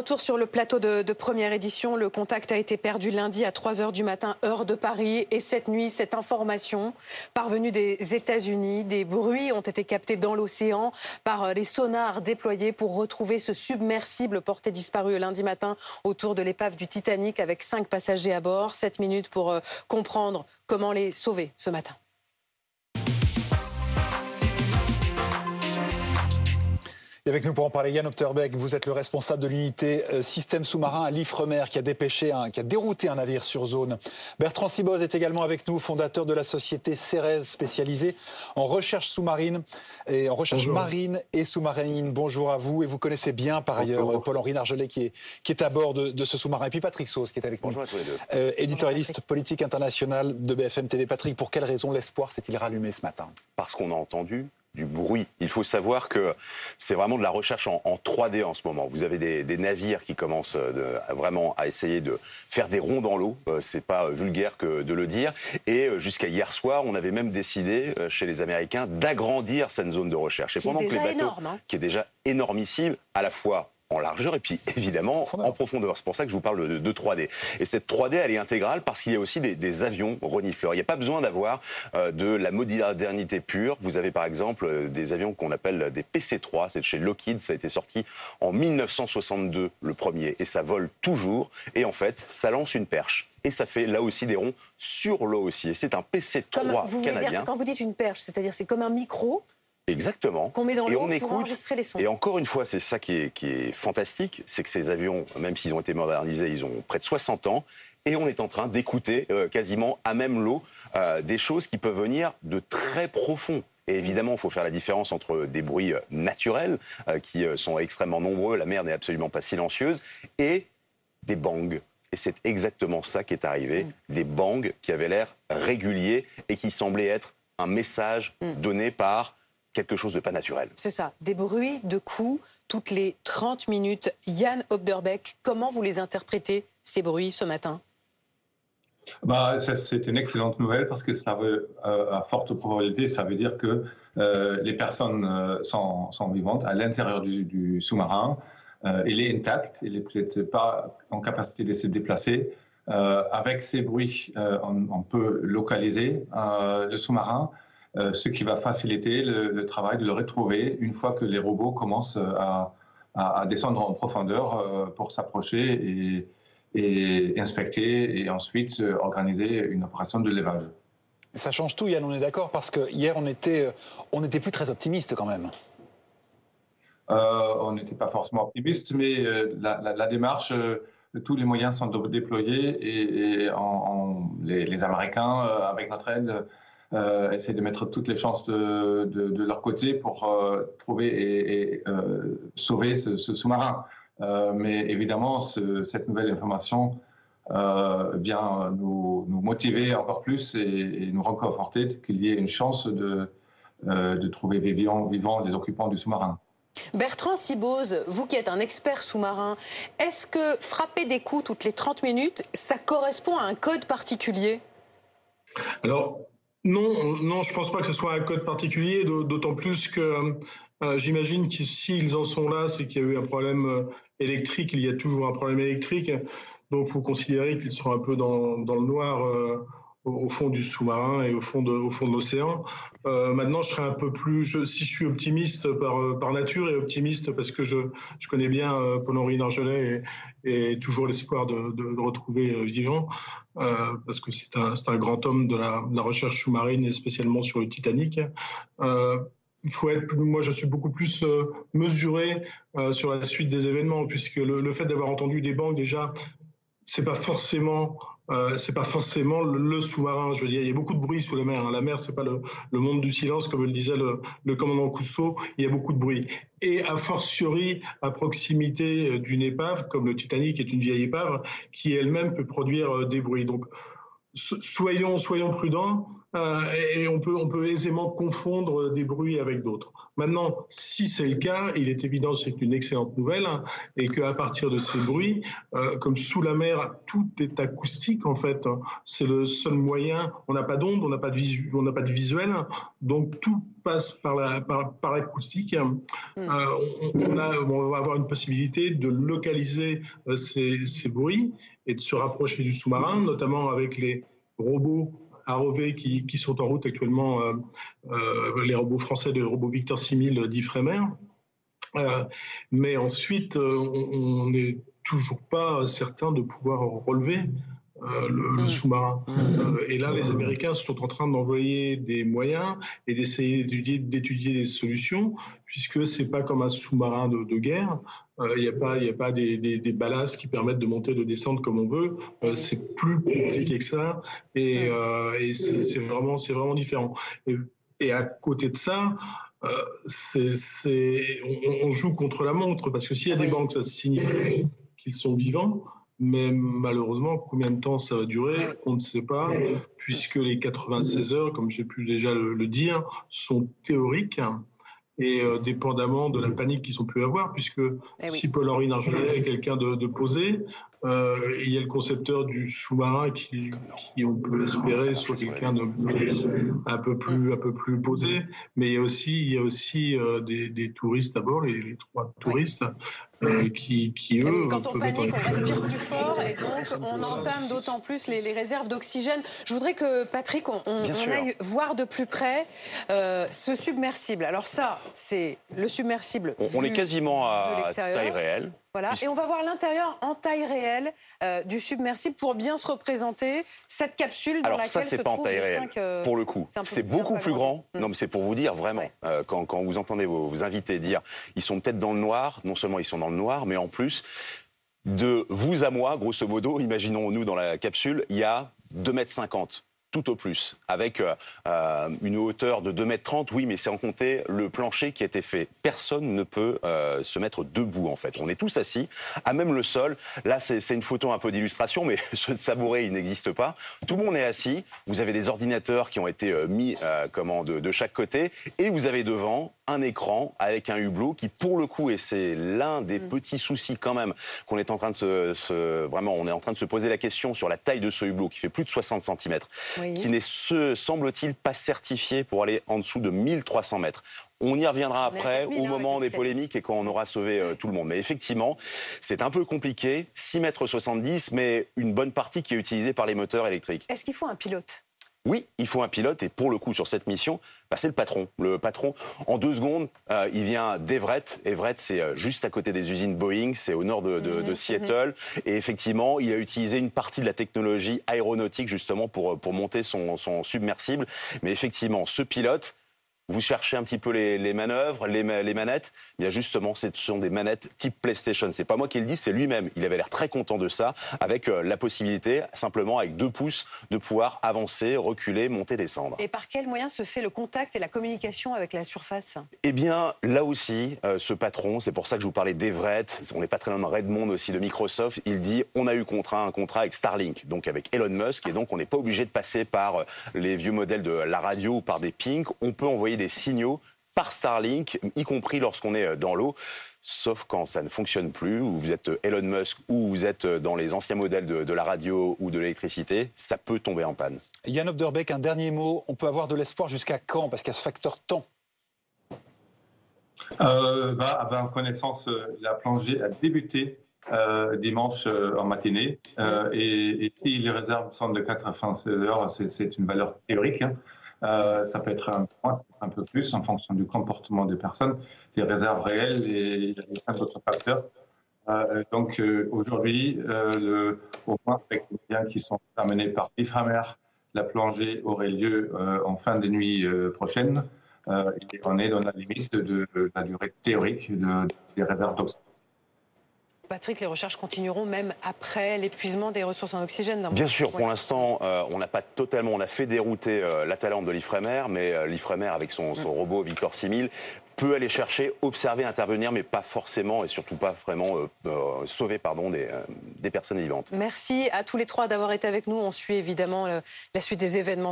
retour sur le plateau de, première édition. Le contact a été perdu lundi à 3 h du matin, heure de Paris. Et cette nuit, cette information parvenue des États-Unis, des bruits ont été captés dans l'océan par les sonars déployés pour retrouver ce submersible porté disparu lundi matin autour de l'épave du Titanic avec cinq passagers à bord. Sept minutes pour euh, comprendre comment les sauver ce matin. Et avec nous pour en parler, Yann Opterbeck, vous êtes le responsable de l'unité euh, système sous-marin à l'Ifremer qui a dépêché, qui a dérouté un navire sur zone. Bertrand Siboz est également avec nous, fondateur de la société Cérez, spécialisée en recherche sous-marine et en recherche marine et sous-marine. Bonjour à vous et vous connaissez bien par ailleurs Paul-Henri Nargelet qui est, qui est à bord de, ce sous-marin. Et puis Patrick Sauce qui est avec nous. Bonjour à tous les deux. Euh, éditorialiste politique international de BFM TV. Patrick, pour quelle raison l'espoir s'est-il rallumé ce matin? Parce qu'on a entendu du bruit. Il faut savoir que c'est vraiment de la recherche en, 3D en ce moment. Vous avez des, navires qui commencent euh, vraiment à essayer de faire des ronds dans l'eau. Euh, c'est pas vulgaire que de le dire. Et euh, jusqu'à hier soir, on avait même décidé chez les Américains d'agrandir cette zone de recherche. Et pendant que les bateaux, hein. qui est déjà énormissime, à la fois en largeur et puis évidemment en profondeur. C'est pour ça que je vous parle de, 3D. Et cette 3D, elle est intégrale parce qu'il y a aussi des, avions renifleurs. Il n'y a pas besoin d'avoir euh, de la modernité pure. Vous avez par exemple euh, des avions qu'on appelle des PC-3, c'est de chez Lockheed, ça a été sorti en 1962 le premier et ça vole toujours et en fait ça lance une perche et ça fait là aussi des ronds sur l'eau aussi. Et c'est un PC-3 canadien. quand vous dites une perche, c'est-à-dire c'est comme un micro Exactement. Qu'on met dans l'eau pour enregistrer les sons. Et encore une fois, c'est ça qui est, qui est fantastique, c'est que ces avions, même s'ils ont été modernisés, ils ont près de 60 ans, et on est en train d'écouter euh, quasiment à même l'eau euh, des choses qui peuvent venir de très profond. Et évidemment, il faut faire la différence entre des bruits euh, naturels, qui sont extrêmement nombreux, la mer n'est absolument pas silencieuse, et des bangs. Et c'est exactement ça qui est arrivé, mm. des bangs qui avaient l'air réguliers et qui semblaient être un message mm. donné par quelque chose de pas naturel. C'est ça, des bruits de coups toutes les 30 minutes. Yann Obderbeck, comment vous les interprétez, ces bruits, ce matin? Bah, c'est une excellente nouvelle parce que ça veut, euh, à forte probabilité, ça veut dire que euh, les personnes euh, sont, vivantes à l'intérieur du, sous-marin. il est intact, il n'est peut-être pas en capacité de se déplacer. avec ces bruits, on, peut localiser le sous-marin euh, ce qui va faciliter le, travail de le retrouver une fois que les robots commencent à, descendre en profondeur euh, pour s'approcher et, inspecter et ensuite euh, organiser une opération de levage. Ça change tout, Yann, on est d'accord, parce que hier, on était, on n'était plus très optimiste quand même. on n'était pas forcément optimiste, mais la, démarche, tous les moyens sont déployés et, les, Américains, avec notre aide, euh, essayer de mettre toutes les chances de, de, leur côté pour euh, trouver et, euh, sauver ce, sous-marin. Euh, mais évidemment, cette nouvelle information vient nous, nous, motiver encore plus et, nous reconforter qu'il y ait une chance de, de trouver vivants, vivants les occupants du sous-marin. Bertrand Siboz, vous qui êtes un expert sous-marin, est-ce que frapper des coups toutes les 30 minutes, ça correspond à un code particulier? Alors, non, non, je pense pas que ce soit un code particulier, d'autant plus que euh, j'imagine que s'ils en sont là, c'est qu'il y a eu un problème euh, électrique, il y a toujours un problème électrique, donc il faut considérer qu'ils sont un peu dans, le noir. Euh, au fond du sous-marin et au fond de, l'océan. Euh, maintenant, je serais un peu plus, si je suis optimiste par, euh, par nature et optimiste parce que je, connais bien euh, Paul-Henri Nargelet et, toujours l'espoir de, de, retrouver vivant, parce que c'est un, grand homme de la, recherche sous-marine et spécialement sur le Titanic. il faut être, moi, je suis beaucoup plus mesuré sur la suite des événements, puisque le, le fait d'avoir entendu des banques déjà, c'est pas forcément euh, c'est pas forcément le, sous-marin. Je veux dire, il y a beaucoup de bruit sous la mer. Hein. La mer, c'est pas le, monde du silence, comme le disait le, commandant Cousteau. Il y a beaucoup de bruit. Et a fortiori, à proximité euh, d'une épave, comme le Titanic est une vieille épave, qui elle-même peut produire euh, des bruits. Donc, soyons, soyons prudents. Euh, et on peut, on peut aisément confondre des bruits avec d'autres. Maintenant, si c'est le cas, il est évident que c'est une excellente nouvelle hein, et qu'à partir de ces bruits, euh, comme sous la mer, tout est acoustique en fait. C'est le seul moyen. On n'a pas d'onde, on n'a pas de pas de visuel, donc tout passe par la par, par l'acoustique. Euh, on, on va avoir une possibilité de localiser ces, ces bruits et de se rapprocher du sous-marin, notamment avec les robots ROV qui, qui, sont en route actuellement, euh, euh, les robots français, les robots Victor 6000 d'Ifremer. Euh, mais ensuite, on n'est toujours pas certain de pouvoir relever le, mmh. sous-marin. Mmh. et là, les Américains sont en train d'envoyer des moyens et d'essayer d'étudier des solutions, puisque c'est pas comme un sous-marin de, de, guerre. Il n'y a pas, y a pas des, des, des, ballasts qui permettent de monter, de descendre comme on veut. c'est plus compliqué que ça, et, euh, et c'est vraiment, c'est vraiment différent. Et, et, à côté de ça, euh, c'est, on, on, joue contre la montre parce que s'il y a des banques, ça signifie qu'ils sont vivants. Mais malheureusement, combien de temps ça va durer, on ne sait pas, puisque les 96 heures, comme j'ai pu déjà le, le dire, sont théoriques et euh, dépendamment de la panique qu'ils ont pu avoir, puisque eh si Paul-Henri Nargenet est quelqu'un de, de, posé, euh, il y a le concepteur du sous-marin qui, qui, on peut espérer, soit quelqu'un de un peu plus un peu plus posé, mais il y a aussi il y a aussi euh, des, des, touristes à bord, les, les trois touristes euh, qui, qui, eux. Quand on panique, on respire plus fort et donc on entame d'autant plus les, les réserves d'oxygène. Je voudrais que Patrick, on, on, on aille voir de plus près euh, ce submersible. Alors ça, c'est le submersible. On, on est quasiment à taille réelle. Voilà, et on va voir l'intérieur en taille réelle euh, du submersible pour bien se représenter cette capsule dans Alors laquelle ça, c'est pas en taille réelle, cinq, euh, pour le coup. C'est beaucoup plus grand. Non, mais c'est pour vous dire vraiment, ouais. euh, quand, quand, vous entendez vos, vos, invités dire ils sont peut-être dans le noir, non seulement ils sont dans le noir, mais en plus, de vous à moi, grosso modo, imaginons-nous dans la capsule, il y a 2,50 mètres tout au plus, avec euh, une hauteur de 2,30 mètres. Oui, mais c'est en compter le plancher qui a été fait. Personne ne peut euh, se mettre debout, en fait. On est tous assis, à même le sol. Là, c'est une photo un peu d'illustration, mais ce sabouret, il n'existe pas. Tout le monde est assis. Vous avez des ordinateurs qui ont été euh, mis comment, de, de chaque côté. Et vous avez devant un écran avec un hublot qui, pour le coup, et c'est l'un des mmh. petits soucis quand même qu'on est en train de se, se, vraiment, on est en train de se poser la question sur la taille de ce hublot qui fait plus de 60 cm, oui. qui n'est, semble-t-il, pas certifié pour aller en dessous de 1300 mètres. On y reviendra après, au moment des polémiques et quand on aura sauvé euh, tout le monde. Mais effectivement, c'est un peu compliqué. 6 mètres 70, mais une bonne partie qui est utilisée par les moteurs électriques. Est-ce qu'il faut un pilote? Oui, il faut un pilote et pour le coup sur cette mission, bah, c'est le patron. Le patron, en deux secondes, euh, il vient d'Everett. Everett, c'est euh, juste à côté des usines Boeing, c'est au nord de, de, de, mhm, Seattle. Et effectivement, il a utilisé une partie de la technologie aéronautique justement pour, pour monter son, son submersible. Mais effectivement, ce pilote, vous cherchez un petit peu les, les manœuvres, les, les, manettes, eh bien justement, ce sont des manettes type PlayStation. C'est pas moi qui le dis, c'est lui-même. Il avait l'air très content de ça, avec euh, la possibilité, simplement avec deux pouces, de pouvoir avancer, reculer, monter, descendre. Et par quel moyen se fait le contact et la communication avec la surface? Eh bien, là aussi, euh, ce patron, c'est pour ça que je vous parlais d'Everett, on n'est pas très loin de Redmond aussi de Microsoft, il dit on a eu contrat, un contrat avec Starlink, donc avec Elon Musk, et donc on n'est pas obligé de passer par euh, les vieux modèles de la radio ou par des pings. On peut envoyer des signaux par Starlink, y compris lorsqu'on est euh, dans l'eau, sauf quand ça ne fonctionne plus, ou vous êtes euh, Elon Musk, ou vous êtes euh, dans les anciens modèles de, de la radio ou de l'électricité, ça peut tomber en panne. Yann Obderbeck, un dernier mot. On peut avoir de l'espoir jusqu'à quand Parce qu'il y a ce facteur temps? Euh, bah, à ma connaissance, la plongée a débuté euh, dimanche euh, en matinée. Euh, et, et, si les réserves sont de 96 heures, c'est une valeur théorique. Hein. Euh, ça peut être un point, ça peut être un peu plus en fonction du comportement des personnes, des réserves réelles et a plein d'autres facteurs. Euh, donc euh, aujourd'hui, au moins avec les moyens qui sont amenés par l'IFRAMER, la plongée aurait lieu en fin de nuit prochaine. et on est dans la limite de, la durée théorique de, des réserves d'oxygène. Patrick, les recherches continueront même après l'épuisement des ressources en oxygène. Bien sûr, pour l'instant, euh, on n'a pas totalement, on a fait dérouter euh, la Talente de l'Ifremer, mais euh, l'Ifremer avec son, son, robot Victor 6000 peut aller chercher, observer, intervenir, mais pas forcément et surtout pas vraiment euh, sauver pardon, des, des, personnes vivantes. Merci à tous les trois d'avoir été avec nous. On suit évidemment la suite des événements.